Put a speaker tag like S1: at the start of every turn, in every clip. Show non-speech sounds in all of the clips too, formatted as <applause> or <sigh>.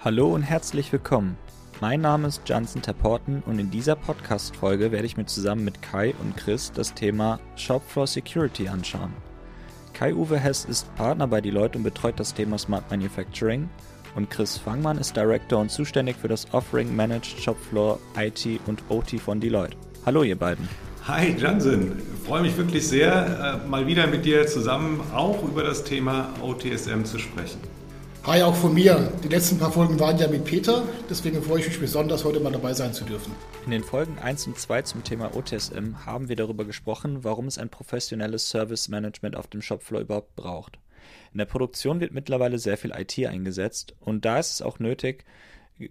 S1: Hallo und herzlich willkommen. Mein Name ist Jansen Terporten und in dieser Podcast-Folge werde ich mir zusammen mit Kai und Chris das Thema Shopfloor Security anschauen. Kai-Uwe Hess ist Partner bei Deloitte und betreut das Thema Smart Manufacturing und Chris Fangmann ist Director und zuständig für das Offering Managed Shopfloor IT und OT von Deloitte. Hallo ihr beiden.
S2: Hi Jansen, freue mich wirklich sehr, äh, mal wieder mit dir zusammen auch über das Thema OTSM zu sprechen.
S3: Hi, auch von mir. Die letzten paar Folgen waren ja mit Peter, deswegen freue ich mich besonders, heute mal dabei sein zu dürfen.
S1: In den Folgen 1 und 2 zum Thema OTSM haben wir darüber gesprochen, warum es ein professionelles Service Management auf dem Shopfloor überhaupt braucht. In der Produktion wird mittlerweile sehr viel IT eingesetzt und da ist es auch nötig,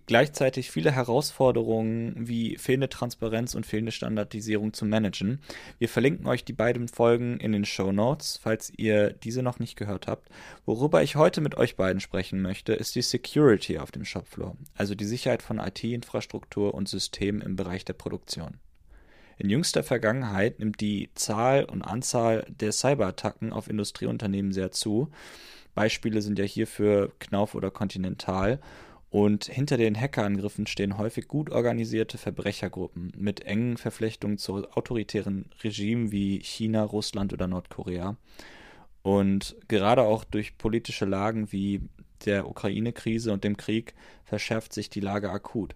S1: gleichzeitig viele Herausforderungen wie fehlende Transparenz und fehlende Standardisierung zu managen. Wir verlinken euch die beiden Folgen in den Show Notes, falls ihr diese noch nicht gehört habt. Worüber ich heute mit euch beiden sprechen möchte, ist die Security auf dem Shopfloor, also die Sicherheit von IT-Infrastruktur und Systemen im Bereich der Produktion. In jüngster Vergangenheit nimmt die Zahl und Anzahl der Cyberattacken auf Industrieunternehmen sehr zu. Beispiele sind ja hierfür Knauf oder Continental und hinter den Hackerangriffen stehen häufig gut organisierte Verbrechergruppen mit engen Verflechtungen zu autoritären Regimen wie China, Russland oder Nordkorea. Und gerade auch durch politische Lagen wie der Ukraine-Krise und dem Krieg verschärft sich die Lage akut.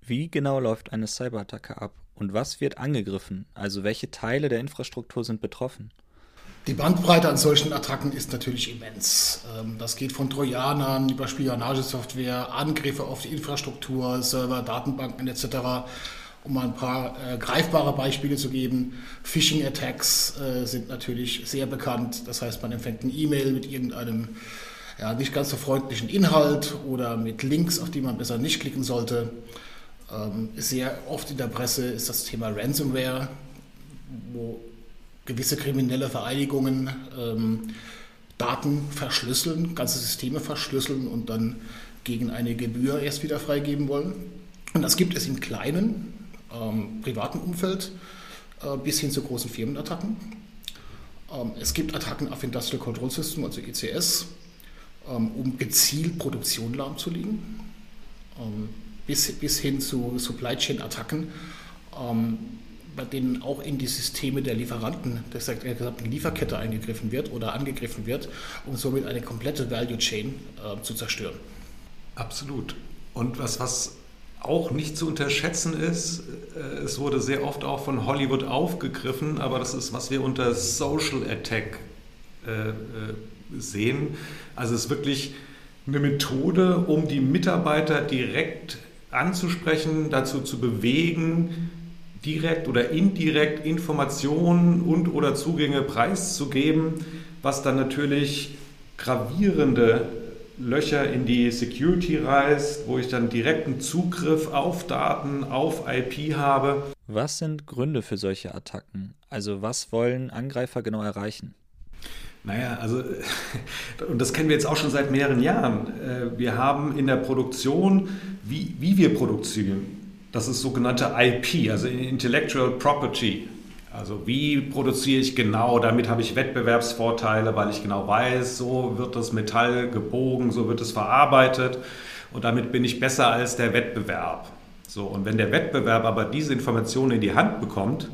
S1: Wie genau läuft eine Cyberattacke ab und was wird angegriffen? Also welche Teile der Infrastruktur sind betroffen?
S3: Die Bandbreite an solchen Attacken ist natürlich immens. Ähm, das geht von Trojanern über Spionagesoftware, Angriffe auf die Infrastruktur, Server, Datenbanken etc. Um mal ein paar äh, greifbare Beispiele zu geben. Phishing-Attacks äh, sind natürlich sehr bekannt. Das heißt, man empfängt eine E-Mail mit irgendeinem ja, nicht ganz so freundlichen Inhalt oder mit Links, auf die man besser nicht klicken sollte. Ähm, sehr oft in der Presse ist das Thema Ransomware, wo gewisse kriminelle Vereinigungen ähm, Daten verschlüsseln, ganze Systeme verschlüsseln und dann gegen eine Gebühr erst wieder freigeben wollen. Und das gibt es im kleinen, ähm, privaten Umfeld äh, bis hin zu großen Firmenattacken. Ähm, es gibt Attacken auf Industrial Control System, also ECS, ähm, um gezielt Produktion lahmzulegen, ähm, bis, bis hin zu Supply Chain Attacken ähm, bei denen auch in die Systeme der Lieferanten, der gesamten Lieferkette eingegriffen wird oder angegriffen wird, um somit eine komplette Value Chain äh, zu zerstören.
S2: Absolut. Und was, was auch nicht zu unterschätzen ist, äh, es wurde sehr oft auch von Hollywood aufgegriffen, aber das ist, was wir unter Social Attack äh, äh sehen. Also es ist wirklich eine Methode, um die Mitarbeiter direkt anzusprechen, dazu zu bewegen, direkt oder indirekt Informationen und oder Zugänge preiszugeben, was dann natürlich gravierende Löcher in die Security reißt, wo ich dann direkten Zugriff auf Daten, auf IP habe.
S1: Was sind Gründe für solche Attacken? Also was wollen Angreifer genau erreichen?
S2: Naja, also, <laughs> und das kennen wir jetzt auch schon seit mehreren Jahren. Äh, wir haben in der Produktion, wie, wie wir produzieren, das ist sogenannte IP, also Intellectual Property. Also wie produziere ich genau, damit habe ich Wettbewerbsvorteile, weil ich genau weiß, so wird das Metall gebogen, so wird es verarbeitet und damit bin ich besser als der Wettbewerb. So, und wenn der Wettbewerb aber diese Informationen in die Hand bekommt,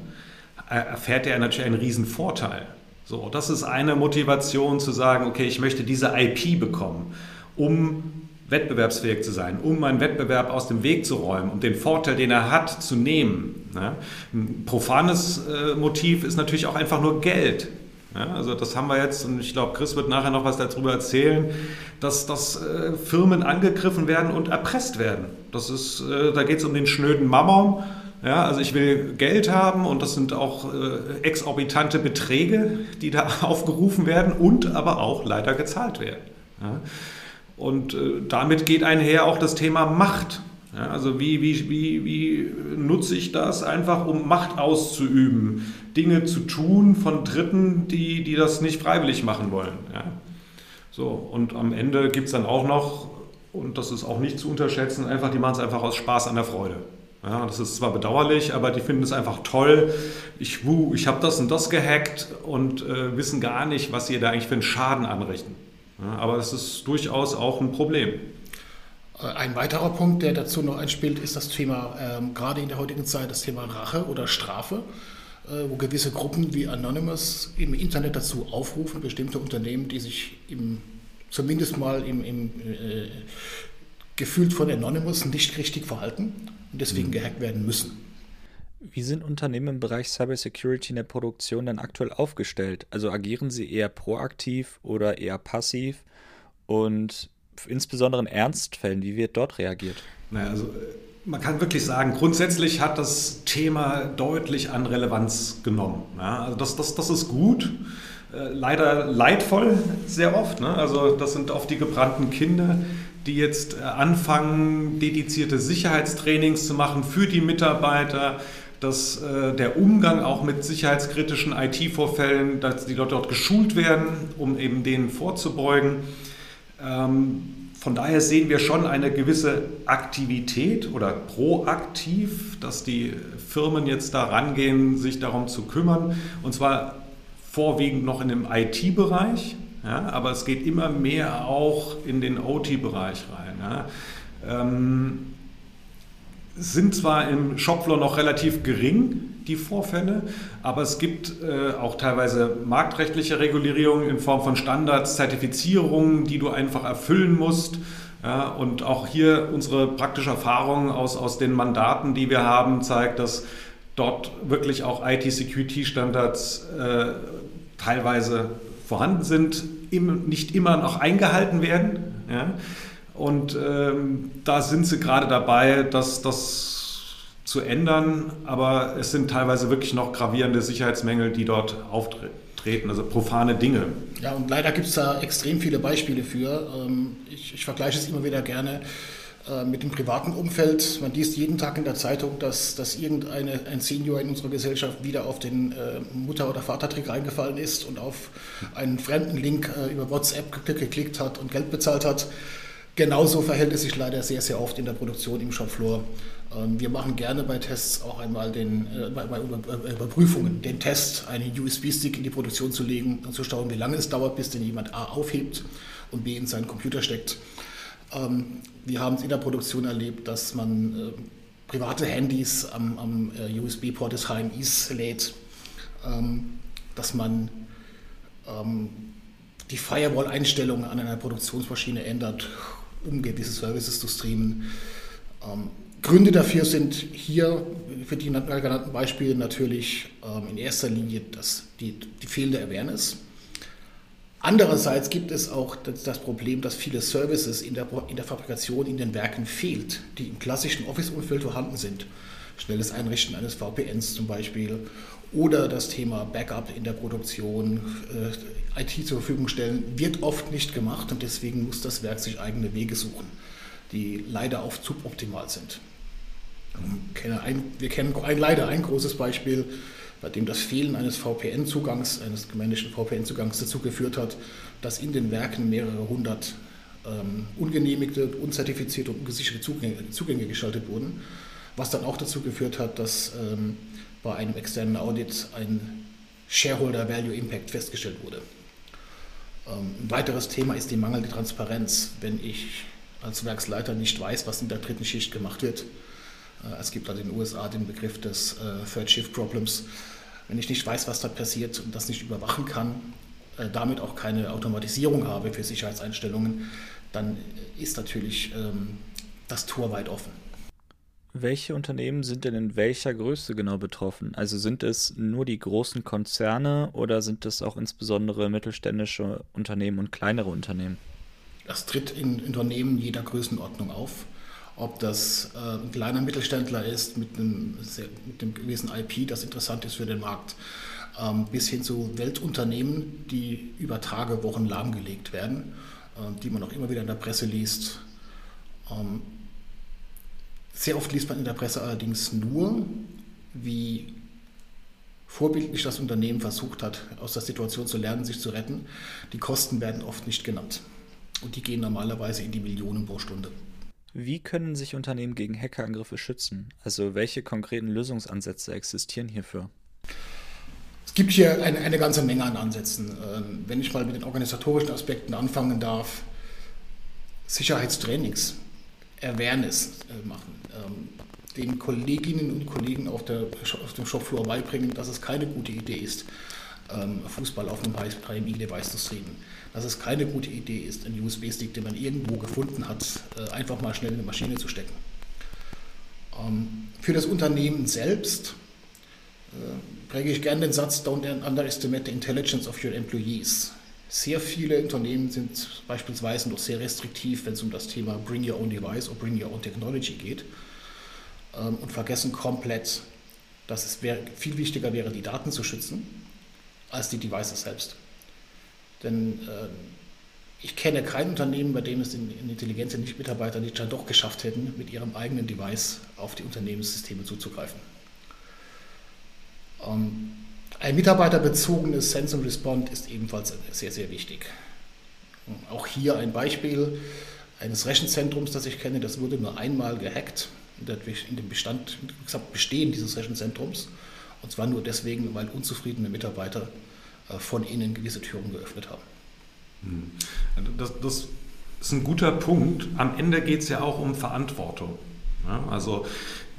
S2: erfährt er natürlich einen riesen Vorteil. So, das ist eine Motivation zu sagen, okay, ich möchte diese IP bekommen, um wettbewerbsfähig zu sein, um meinen Wettbewerb aus dem Weg zu räumen und den Vorteil, den er hat, zu nehmen. Ja? Ein profanes äh, Motiv ist natürlich auch einfach nur Geld. Ja, also das haben wir jetzt, und ich glaube, Chris wird nachher noch was darüber erzählen, dass, dass äh, Firmen angegriffen werden und erpresst werden. Das ist, äh, da geht es um den schnöden Mammon. Ja, also ich will Geld haben und das sind auch äh, exorbitante Beträge, die da <laughs> aufgerufen werden und aber auch leider gezahlt werden. Ja. Und äh, damit geht einher auch das Thema Macht. Ja, also wie, wie, wie, wie nutze ich das einfach, um Macht auszuüben, Dinge zu tun von Dritten, die, die das nicht freiwillig machen wollen. Ja. So, und am Ende gibt es dann auch noch, und das ist auch nicht zu unterschätzen, einfach, die machen es einfach aus Spaß an der Freude. Ja, das ist zwar bedauerlich, aber die finden es einfach toll. Ich, ich habe das und das gehackt und äh, wissen gar nicht, was sie da eigentlich für einen Schaden anrichten. Aber es ist durchaus auch ein Problem.
S3: Äh, ein weiterer Punkt, der dazu noch einspielt, ist das Thema, ähm, gerade in der heutigen Zeit, das Thema Rache oder Strafe, äh, wo gewisse Gruppen wie Anonymous im Internet dazu aufrufen, bestimmte Unternehmen, die sich im, zumindest mal im, im äh, gefühlt von Anonymous nicht richtig verhalten und deswegen mhm. gehackt werden müssen.
S1: Wie sind Unternehmen im Bereich Cybersecurity in der Produktion dann aktuell aufgestellt? Also agieren sie eher proaktiv oder eher passiv? Und insbesondere in Ernstfällen, wie wird dort reagiert?
S2: Naja, also äh, man kann wirklich sagen, grundsätzlich hat das Thema deutlich an Relevanz genommen. Ja, also das, das, das ist gut. Äh, leider leidvoll sehr oft. Ne? Also das sind oft die gebrannten Kinder, die jetzt äh, anfangen, dedizierte Sicherheitstrainings zu machen für die Mitarbeiter, dass äh, der Umgang auch mit sicherheitskritischen IT-Vorfällen, dass die Leute dort geschult werden, um eben denen vorzubeugen. Ähm, von daher sehen wir schon eine gewisse Aktivität oder proaktiv, dass die Firmen jetzt da rangehen, sich darum zu kümmern. Und zwar vorwiegend noch in dem IT-Bereich, ja, aber es geht immer mehr auch in den OT-Bereich rein. Ja. Ähm, sind zwar im Shopfloor noch relativ gering, die Vorfälle, aber es gibt äh, auch teilweise marktrechtliche Regulierungen in Form von Standards, Zertifizierungen, die du einfach erfüllen musst. Ja, und auch hier unsere praktische Erfahrung aus, aus den Mandaten, die wir haben, zeigt, dass dort wirklich auch IT-Security-Standards äh, teilweise vorhanden sind, im, nicht immer noch eingehalten werden. Ja. Und ähm, da sind sie gerade dabei, das, das zu ändern. Aber es sind teilweise wirklich noch gravierende Sicherheitsmängel, die dort auftreten, also profane Dinge.
S3: Ja, und leider gibt es da extrem viele Beispiele für. Ähm, ich, ich vergleiche es immer wieder gerne äh, mit dem privaten Umfeld. Man liest jeden Tag in der Zeitung, dass, dass irgendein ein Senior in unserer Gesellschaft wieder auf den äh, Mutter- oder Vatertrick reingefallen ist und auf einen fremden Link äh, über WhatsApp geklickt hat und Geld bezahlt hat. Genauso verhält es sich leider sehr, sehr oft in der Produktion im Shopfloor. Ähm, wir machen gerne bei Tests auch einmal den, äh, bei, bei Überprüfungen den Test, einen USB-Stick in die Produktion zu legen und zu schauen, wie lange es dauert, bis den jemand A aufhebt und B in seinen Computer steckt. Ähm, wir haben es in der Produktion erlebt, dass man äh, private Handys am, am äh, USB-Port des HMIs lädt, ähm, dass man die Firewall-Einstellungen an einer Produktionsmaschine ändert um gewisse Services zu streamen. Ähm, Gründe dafür sind hier für die genannten Beispiele natürlich ähm, in erster Linie das, die, die fehlende Awareness. Andererseits gibt es auch das, das Problem, dass viele Services in der, in der Fabrikation in den Werken fehlt, die im klassischen Office-Umfeld vorhanden sind. Schnelles Einrichten eines VPNs zum Beispiel oder das Thema Backup in der Produktion, äh, IT zur Verfügung stellen, wird oft nicht gemacht und deswegen muss das Werk sich eigene Wege suchen, die leider oft suboptimal sind. Wir kennen ein, leider ein großes Beispiel, bei dem das Fehlen eines VPN-Zugangs, eines gemännischen VPN-Zugangs dazu geführt hat, dass in den Werken mehrere hundert ähm, ungenehmigte, unzertifizierte und ungesicherte Zugänge, Zugänge, geschaltet wurden, was dann auch dazu geführt hat, dass ähm, bei einem externen Audit ein Shareholder Value Impact festgestellt wurde. Ähm, ein weiteres Thema ist die mangelnde Transparenz. Wenn ich als Werksleiter nicht weiß, was in der dritten Schicht gemacht wird, äh, es gibt da in den USA den Begriff des äh, Third Shift Problems. Wenn ich nicht weiß, was da passiert und das nicht überwachen kann, äh, damit auch keine Automatisierung habe für Sicherheitseinstellungen, dann ist natürlich ähm, das Tor weit offen.
S1: Welche Unternehmen sind denn in welcher Größe genau betroffen? Also sind es nur die großen Konzerne oder sind es auch insbesondere mittelständische Unternehmen und kleinere Unternehmen?
S3: Das tritt in Unternehmen jeder Größenordnung auf. Ob das äh, ein kleiner Mittelständler ist mit einem, mit einem gewissen IP, das interessant ist für den Markt, ähm, bis hin zu Weltunternehmen, die über Tage, Wochen lahmgelegt werden, äh, die man auch immer wieder in der Presse liest. Sehr oft liest man in der Presse allerdings nur, wie vorbildlich das Unternehmen versucht hat, aus der Situation zu lernen, sich zu retten. Die Kosten werden oft nicht genannt. Und die gehen normalerweise in die Millionen pro Stunde.
S1: Wie können sich Unternehmen gegen Hackerangriffe schützen? Also welche konkreten Lösungsansätze existieren hierfür?
S3: Es gibt hier eine, eine ganze Menge an Ansätzen. Ähm, wenn ich mal mit den organisatorischen Aspekten anfangen darf, Sicherheitstrainings Awareness machen. Ähm, den Kolleginnen und Kollegen auf, der, auf dem Shopfloor beibringen, dass es keine gute Idee ist, ähm, Fußball auf einem HMI-Device zu streamen. Dass es keine gute Idee ist, einen USB-Stick, den man irgendwo gefunden hat, äh, einfach mal schnell in eine Maschine zu stecken. Ähm, für das Unternehmen selbst äh, präge ich gerne den Satz, don't underestimate the intelligence of your employees. Sehr viele Unternehmen sind beispielsweise noch sehr restriktiv, wenn es um das Thema Bring Your Own Device oder Bring Your Own Technology geht ähm, und vergessen komplett, dass es viel wichtiger wäre, die Daten zu schützen, als die Devices selbst. Denn äh, ich kenne kein Unternehmen, bei dem es in, in intelligente Mitarbeiter nicht dann doch geschafft hätten, mit ihrem eigenen Device auf die Unternehmenssysteme zuzugreifen. Ähm, ein mitarbeiterbezogenes Sense and Respond ist ebenfalls sehr, sehr wichtig. Auch hier ein Beispiel eines Rechenzentrums, das ich kenne, das wurde nur einmal gehackt in dem Bestand, Bestehen dieses Rechenzentrums. Und zwar nur deswegen, weil unzufriedene Mitarbeiter äh, von ihnen gewisse Türen geöffnet haben.
S2: Hm. Das, das ist ein guter Punkt. Am Ende geht es ja auch um Verantwortung. Ja, also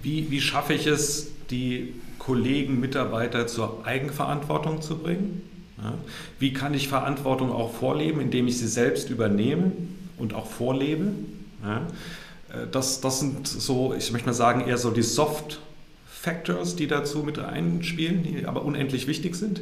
S2: wie, wie schaffe ich es, die Kollegen, Mitarbeiter zur Eigenverantwortung zu bringen? Wie kann ich Verantwortung auch vorleben, indem ich sie selbst übernehme und auch vorlebe? Äh, das, das sind so, ich möchte mal sagen, eher so die Soft Factors, die dazu mit einspielen, die aber unendlich wichtig sind.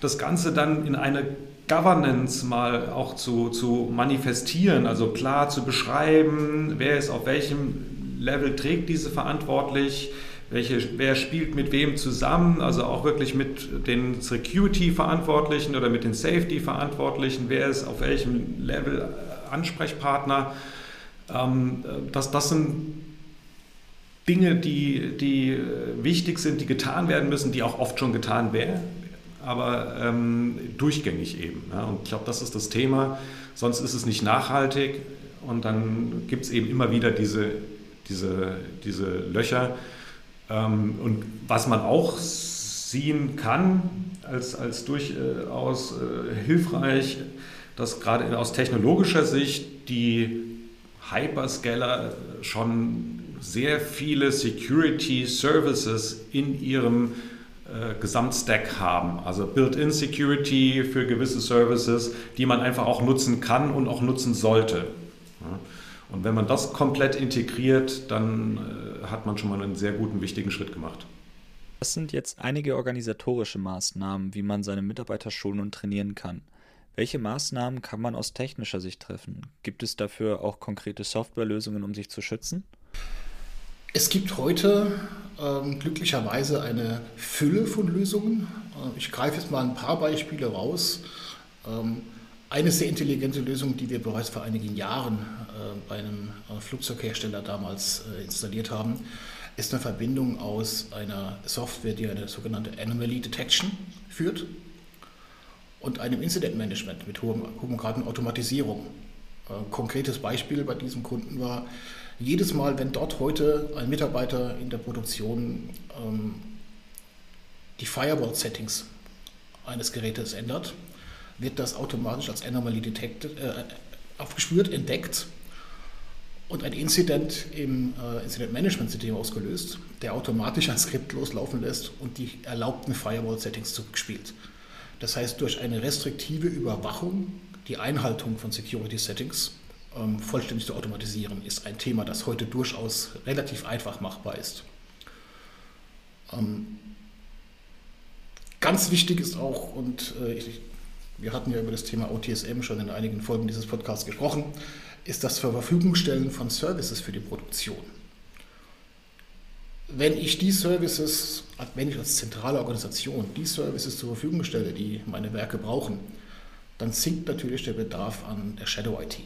S2: Das Ganze dann in eine Governance mal auch zu, zu manifestieren, also klar zu beschreiben, wer ist auf welchem Level trägt diese verantwortlich, welche, wer spielt mit wem zusammen, also auch wirklich mit den Security-Verantwortlichen oder mit den Safety-Verantwortlichen, wer ist auf welchem Level Ansprechpartner. Ähm, das, das sind Dinge, die, die wichtig sind, die getan werden müssen, die auch oft schon getan werden, aber ähm, durchgängig eben. Ja. Und ich glaube, das ist das Thema. Sonst ist es nicht nachhaltig und dann gibt es eben immer wieder diese, diese, diese Löcher. Ähm, und was man auch sehen kann als, als durchaus äh, hilfreich, dass gerade aus technologischer Sicht die Hyperscaler schon sehr viele Security Services in ihrem äh, Gesamtstack haben. Also Built-in Security für gewisse Services, die man einfach auch nutzen kann und auch nutzen sollte. Und wenn man das komplett integriert, dann äh, hat man schon mal einen sehr guten, wichtigen Schritt gemacht.
S1: Das sind jetzt einige organisatorische Maßnahmen, wie man seine Mitarbeiter schulen und trainieren kann. Welche Maßnahmen kann man aus technischer Sicht treffen? Gibt es dafür auch konkrete Softwarelösungen, um sich zu schützen?
S3: Es gibt heute ähm, glücklicherweise eine Fülle von Lösungen. Äh, ich greife jetzt mal ein paar Beispiele raus. Ähm, eine sehr intelligente Lösung, die wir bereits vor einigen Jahren äh, bei einem äh, Flugzeughersteller damals äh, installiert haben, ist eine Verbindung aus einer Software, die eine sogenannte Anomaly Detection führt und einem Incident Management mit hohem, hohem Grad an Automatisierung. Ein konkretes Beispiel bei diesem Kunden war, jedes Mal, wenn dort heute ein Mitarbeiter in der Produktion ähm, die Firewall-Settings eines Gerätes ändert, wird das automatisch als Anomaly detected, äh, aufgespürt, entdeckt und ein Incident im äh, Incident Management System ausgelöst, der automatisch ein Skript loslaufen lässt und die erlaubten Firewall-Settings zurückspielt. Das heißt, durch eine restriktive Überwachung, die Einhaltung von Security Settings ähm, vollständig zu automatisieren, ist ein Thema, das heute durchaus relativ einfach machbar ist. Ähm, ganz wichtig ist auch, und äh, ich, wir hatten ja über das Thema OTSM schon in einigen Folgen dieses Podcasts gesprochen, ist das Verfügungstellen von Services für die Produktion. Wenn ich die Services, wenn ich als zentrale Organisation die Services zur Verfügung stelle, die meine Werke brauchen, dann sinkt natürlich der Bedarf an der Shadow IT.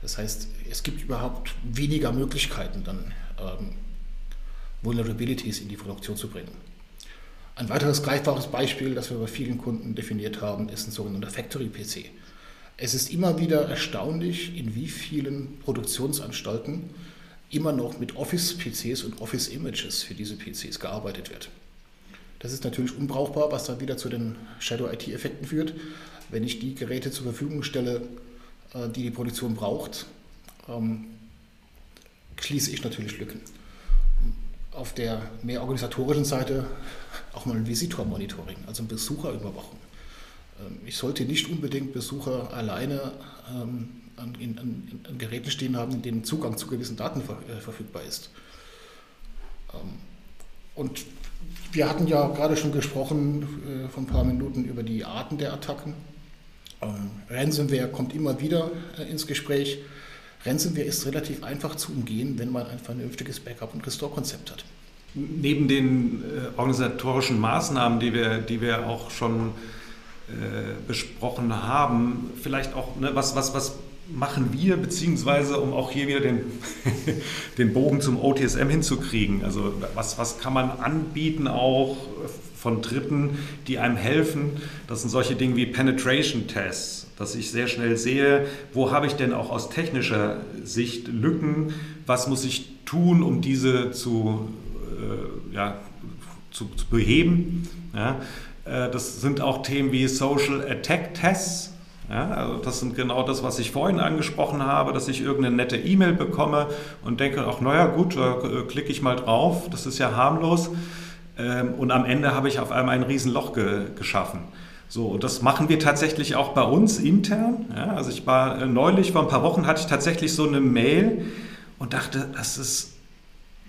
S3: Das heißt, es gibt überhaupt weniger Möglichkeiten, dann ähm, Vulnerabilities in die Produktion zu bringen. Ein weiteres greifbares Beispiel, das wir bei vielen Kunden definiert haben, ist ein sogenannter Factory-PC. Es ist immer wieder erstaunlich, in wie vielen Produktionsanstalten immer noch mit Office-PCs und Office-Images für diese PCs gearbeitet wird. Das ist natürlich unbrauchbar, was dann wieder zu den Shadow-IT-Effekten führt. Wenn ich die Geräte zur Verfügung stelle, äh, die die Produktion braucht, ähm, schließe ich natürlich Lücken. Auf der mehr organisatorischen Seite auch mal ein Visitor-Monitoring, also ein Besucherüberwachung. Ähm, ich sollte nicht unbedingt Besucher alleine ähm, an, an, an, Geräten stehen haben, in denen Zugang zu gewissen Daten äh, verfügbar ist. Ähm, und wir hatten ja gerade schon gesprochen äh, vor ein paar Minuten über die Arten der Attacken. Ransomware kommt immer wieder äh, ins Gespräch. Ransomware ist relativ einfach zu umgehen, wenn man ein vernünftiges Backup- und Restore-Konzept hat.
S2: Neben den äh, organisatorischen Maßnahmen, die wir, die wir auch schon äh, besprochen haben, vielleicht auch, ne, was, was, was machen wir, beziehungsweise um auch hier wieder den, <laughs> den Bogen zum OTSM hinzukriegen? Also was, was kann man anbieten auch von Dritten, die einem helfen? Das sind solche Dinge wie Penetration Tests, dass ich sehr schnell sehe, wo habe ich denn auch aus technischer Sicht Lücken, was muss ich tun, um diese zu, äh, ja, zu, zu beheben. Ja? Äh, das sind auch Themen wie Social Attack Tests ja, also das sind genau das, was ich vorhin angesprochen habe, dass ich irgendeine nette E-Mail bekomme und denke, ach naja gut, da äh, klicke ich mal drauf, das ist ja harmlos. Ähm, und am Ende habe ich auf einmal ein Riesenloch ge geschaffen. So, und das machen wir tatsächlich auch bei uns intern. Ja, also ich war äh, neulich, vor ein paar Wochen hatte ich tatsächlich so eine Mail und dachte, das ist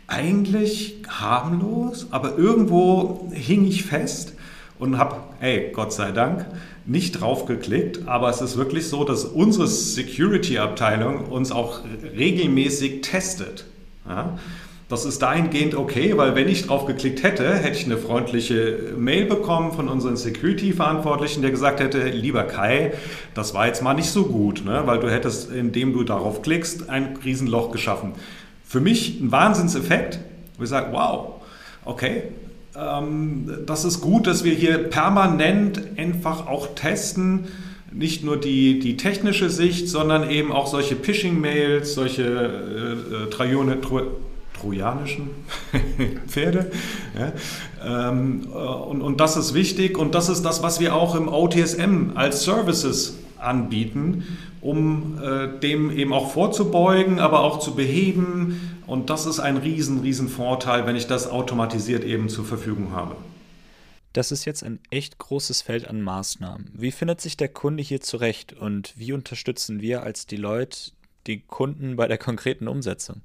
S2: eigentlich harmlos, aber irgendwo hing ich fest und habe, hey, Gott sei Dank, nicht drauf geklickt, aber es ist wirklich so, dass unsere Security-Abteilung uns auch regelmäßig testet. Ja? Das ist dahingehend okay, weil wenn ich drauf geklickt hätte, hätte ich eine freundliche Mail bekommen von unseren Security-Verantwortlichen, der gesagt hätte, lieber Kai, das war jetzt mal nicht so gut, ne? weil du hättest, indem du darauf klickst, ein Riesenloch geschaffen. Für mich ein Wahnsinnseffekt, wo ich sage, wow, okay, ähm, das ist gut, dass wir hier permanent einfach auch testen, nicht nur die, die technische Sicht, sondern eben auch solche Phishing-Mails, solche äh, äh Trajone, Tro, trojanischen <laughs> Pferde. Ja, ähm, äh, und, und das ist wichtig und das ist das, was wir auch im OTSM als Services anbieten, um äh, dem eben auch vorzubeugen, aber auch zu beheben, und das ist ein riesen, riesen Vorteil, wenn ich das automatisiert eben zur Verfügung habe.
S1: Das ist jetzt ein echt großes Feld an Maßnahmen. Wie findet sich der Kunde hier zurecht und wie unterstützen wir als Deloitte die Kunden bei der konkreten Umsetzung?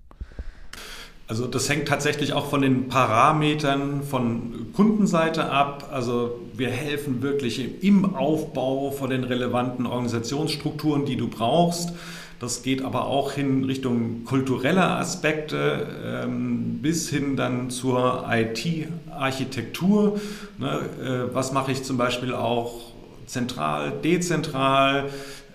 S2: Also das hängt tatsächlich auch von den Parametern von Kundenseite ab. Also wir helfen wirklich im Aufbau von den relevanten Organisationsstrukturen, die du brauchst. Das geht aber auch hin Richtung kultureller Aspekte ähm, bis hin dann zur IT-Architektur. Ne, äh, was mache ich zum Beispiel auch zentral, dezentral?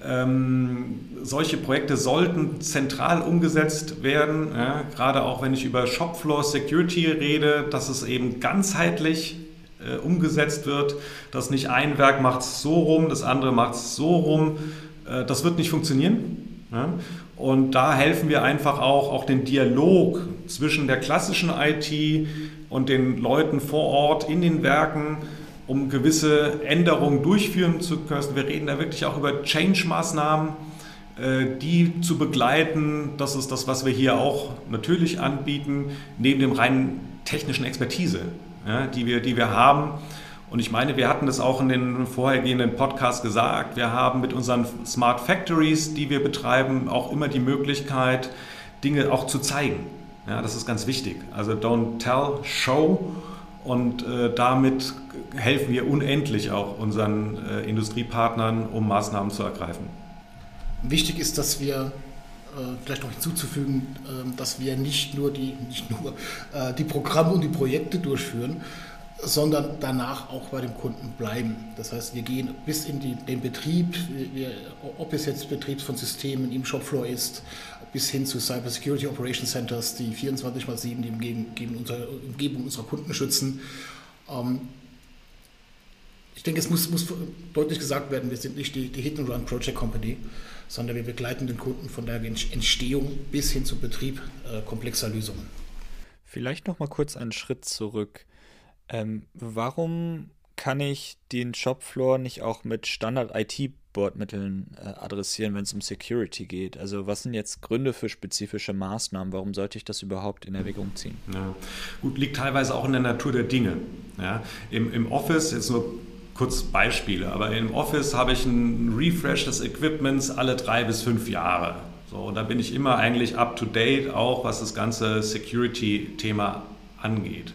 S2: Ähm, solche Projekte sollten zentral umgesetzt werden, ja, gerade auch wenn ich über Shopfloor Security rede, dass es eben ganzheitlich äh, umgesetzt wird, dass nicht ein Werk macht es so rum, das andere macht es so rum. Äh, das wird nicht funktionieren. Ja? Und da helfen wir einfach auch, auch den Dialog zwischen der klassischen IT und den Leuten vor Ort in den Werken, um gewisse Änderungen durchführen zu können. Wir reden da wirklich auch über Change-Maßnahmen, äh, die zu begleiten. Das ist das, was wir hier auch natürlich anbieten, neben dem reinen technischen Expertise, die, wir, die wir haben. Und ich meine, wir hatten das auch in den vorhergehenden Podcasts gesagt. Wir haben mit unseren Smart Factories, die wir betreiben, auch immer die Möglichkeit, Dinge auch zu zeigen. Ja, das ist ganz wichtig. Also don't tell, show. Und äh, damit helfen wir unendlich auch unseren äh, Industriepartnern, um Maßnahmen zu ergreifen.
S3: Wichtig ist, dass wir äh, vielleicht noch hinzuzufügen, ähm, dass wir nicht nur die, nicht nur, äh, die Programme und die Projekte durchführen, sondern danach auch bei dem Kunden bleiben. Das heißt, wir gehen bis in die, den Betrieb, wir, ob es jetzt Betrieb von Systemen im Shopfloor ist, bis hin zu Cyber Security Operation Centers, die 24 x 7 die Umgebung, unserer, Kunden schützen. Ähm, ich denke, es muss, muss, deutlich gesagt werden, wir sind nicht die, die Hit and Run Project Company, sondern wir begleiten den Kunden von der Entstehung bis hin zum Betrieb äh, komplexer Lösungen.
S1: Vielleicht noch mal kurz einen Schritt zurück. Ähm, warum kann ich den Shopfloor nicht auch mit Standard-IT Bordmitteln äh, adressieren, wenn es um Security geht? Also was sind jetzt Gründe für spezifische Maßnahmen? Warum sollte ich das überhaupt in Erwägung ziehen?
S2: Ja. Gut, liegt teilweise auch in der Natur der Dinge. Ja. Im, Im Office, jetzt nur kurz Beispiele, aber im Office habe ich einen Refresh des Equipments alle drei bis fünf Jahre. So, und da bin ich immer eigentlich up to date, auch was das ganze Security-Thema angeht.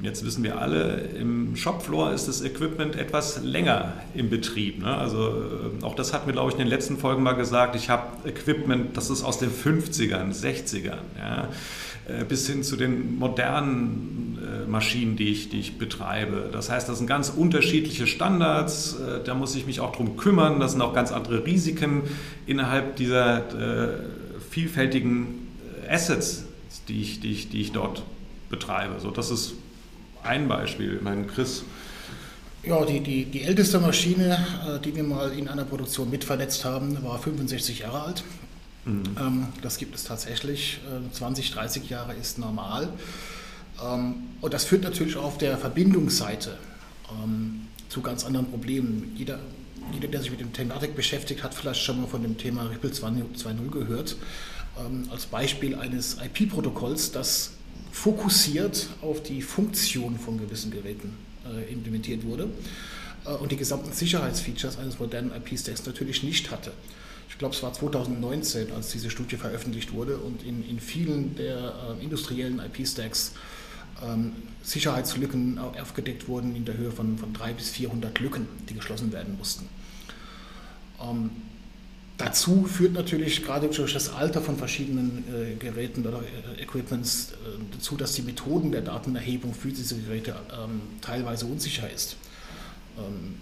S2: Jetzt wissen wir alle, im Shopfloor ist das Equipment etwas länger im Betrieb. Ne? Also äh, auch das hatten wir, glaube ich, in den letzten Folgen mal gesagt. Ich habe Equipment, das ist aus den 50ern, 60ern, ja? Äh, bis hin zu den modernen äh, Maschinen, die ich, die ich betreibe. Das heißt, das sind ganz unterschiedliche Standards. Da muss ich mich auch darum kümmern. Das sind auch ganz andere Risiken innerhalb dieser vielfältigen Assets, die ich, die ich, die ich dort betreibe. So, das ist ein Beispiel. Ich meine, Chris.
S3: Ja, die, die, die älteste Maschine, äh, die wir mal in einer Produktion mitvernetzt haben, war 65 Jahre alt. Mhm. Ähm, das gibt es tatsächlich. 20, äh, 30 Jahre ist normal. Ähm, und das führt natürlich auf der Verbindungsseite ähm, zu ganz anderen Problemen. Jeder, jeder, der sich mit dem Thematik beschäftigt, hat vielleicht schon mal von dem Thema Ripple 2.0 gehört. Als Beispiel eines IP-Protokolls, das fokussiert auf die Funktion von gewissen Geräten äh, implementiert wurde äh, und die gesamten Sicherheitsfeatures eines modernen IP-Stacks natürlich nicht hatte. Ich glaube, es war 2019, als diese Studie veröffentlicht wurde und in, in vielen der äh, industriellen IP-Stacks ähm, Sicherheitslücken aufgedeckt wurden in der Höhe von, von 300 bis 400 Lücken, die geschlossen werden mussten. Ähm, Dazu führt natürlich gerade durch das Alter von verschiedenen äh, Geräten oder äh, Equipments äh, dazu, dass die Methoden der Datenerhebung für diese Geräte ähm, teilweise unsicher ist. Ähm,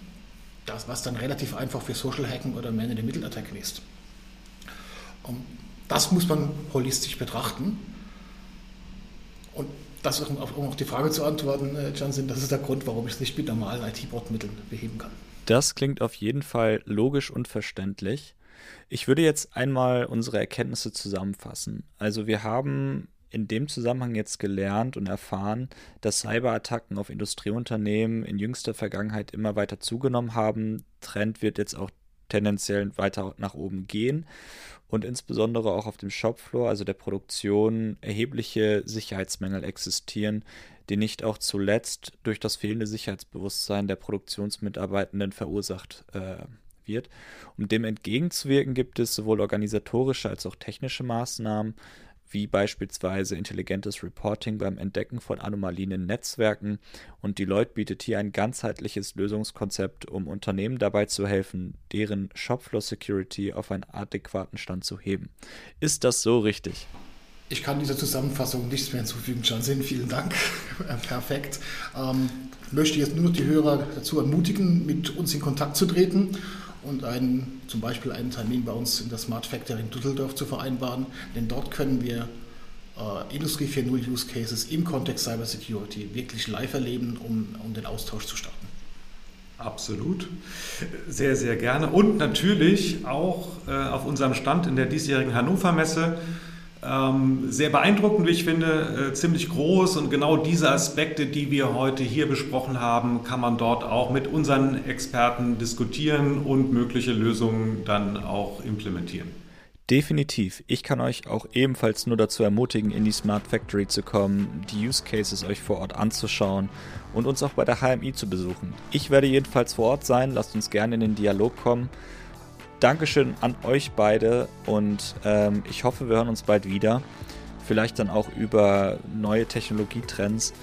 S3: das, was dann relativ einfach für Social Hacking oder Man-in-the-Middle-Attacken ist. Um, das muss man holistisch betrachten. Und das um auf die Frage zu antworten, äh, Jansen, das ist der Grund, warum ich es nicht mit normalen IT-Bordmitteln beheben kann.
S1: Das klingt auf jeden Fall logisch und verständlich. Ich würde jetzt einmal unsere Erkenntnisse zusammenfassen. Also wir haben in dem Zusammenhang jetzt gelernt und erfahren, dass Cyberattacken auf Industrieunternehmen in jüngster Vergangenheit immer weiter zugenommen haben. Trend wird jetzt auch tendenziell weiter nach oben gehen und insbesondere auch auf dem Shopfloor, also der Produktion, erhebliche Sicherheitsmängel existieren, die nicht auch zuletzt durch das fehlende Sicherheitsbewusstsein der Produktionsmitarbeitenden verursacht äh, wird. Um dem entgegenzuwirken, gibt es sowohl organisatorische als auch technische Maßnahmen, wie beispielsweise intelligentes Reporting beim Entdecken von Anomalien in Netzwerken. Und Deloitte bietet hier ein ganzheitliches Lösungskonzept, um Unternehmen dabei zu helfen, deren Shopfloor Security auf einen adäquaten Stand zu heben. Ist das so richtig?
S3: Ich kann dieser Zusammenfassung nichts mehr hinzufügen, Jansen. Vielen Dank. <laughs> Perfekt. Ähm, möchte jetzt nur noch die Hörer dazu ermutigen, mit uns in Kontakt zu treten und einen, zum Beispiel einen Termin bei uns in der Smart Factory in Düsseldorf zu vereinbaren, denn dort können wir äh, Industrie 4.0 Use Cases im Kontext Cybersecurity wirklich live erleben, um, um den Austausch zu starten.
S2: Absolut. Sehr, sehr gerne. Und natürlich auch äh, auf unserem Stand in der diesjährigen Hannover Messe sehr beeindruckend, wie ich finde, äh, ziemlich groß und genau diese Aspekte, die wir heute hier besprochen haben, kann man dort auch mit unseren Experten diskutieren und mögliche Lösungen dann auch implementieren.
S1: Definitiv. Ich kann euch auch ebenfalls nur dazu ermutigen, in die Smart Factory zu kommen, die Use Cases euch vor Ort anzuschauen und uns auch bei der HMI zu besuchen. Ich werde jedenfalls vor Ort sein, lasst uns gerne in den Dialog kommen. Dankeschön an euch beide und ähm, ich hoffe, wir hören uns bald wieder. Vielleicht dann auch über neue Technologietrends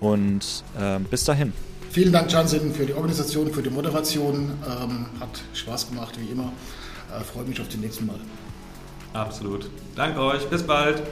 S1: und ähm, bis dahin.
S3: Vielen Dank, Jansen, für die Organisation, für die Moderation. Ähm, hat Spaß gemacht, wie immer. Äh, Freue mich auf den nächsten Mal.
S2: Absolut. Danke euch. Bis bald.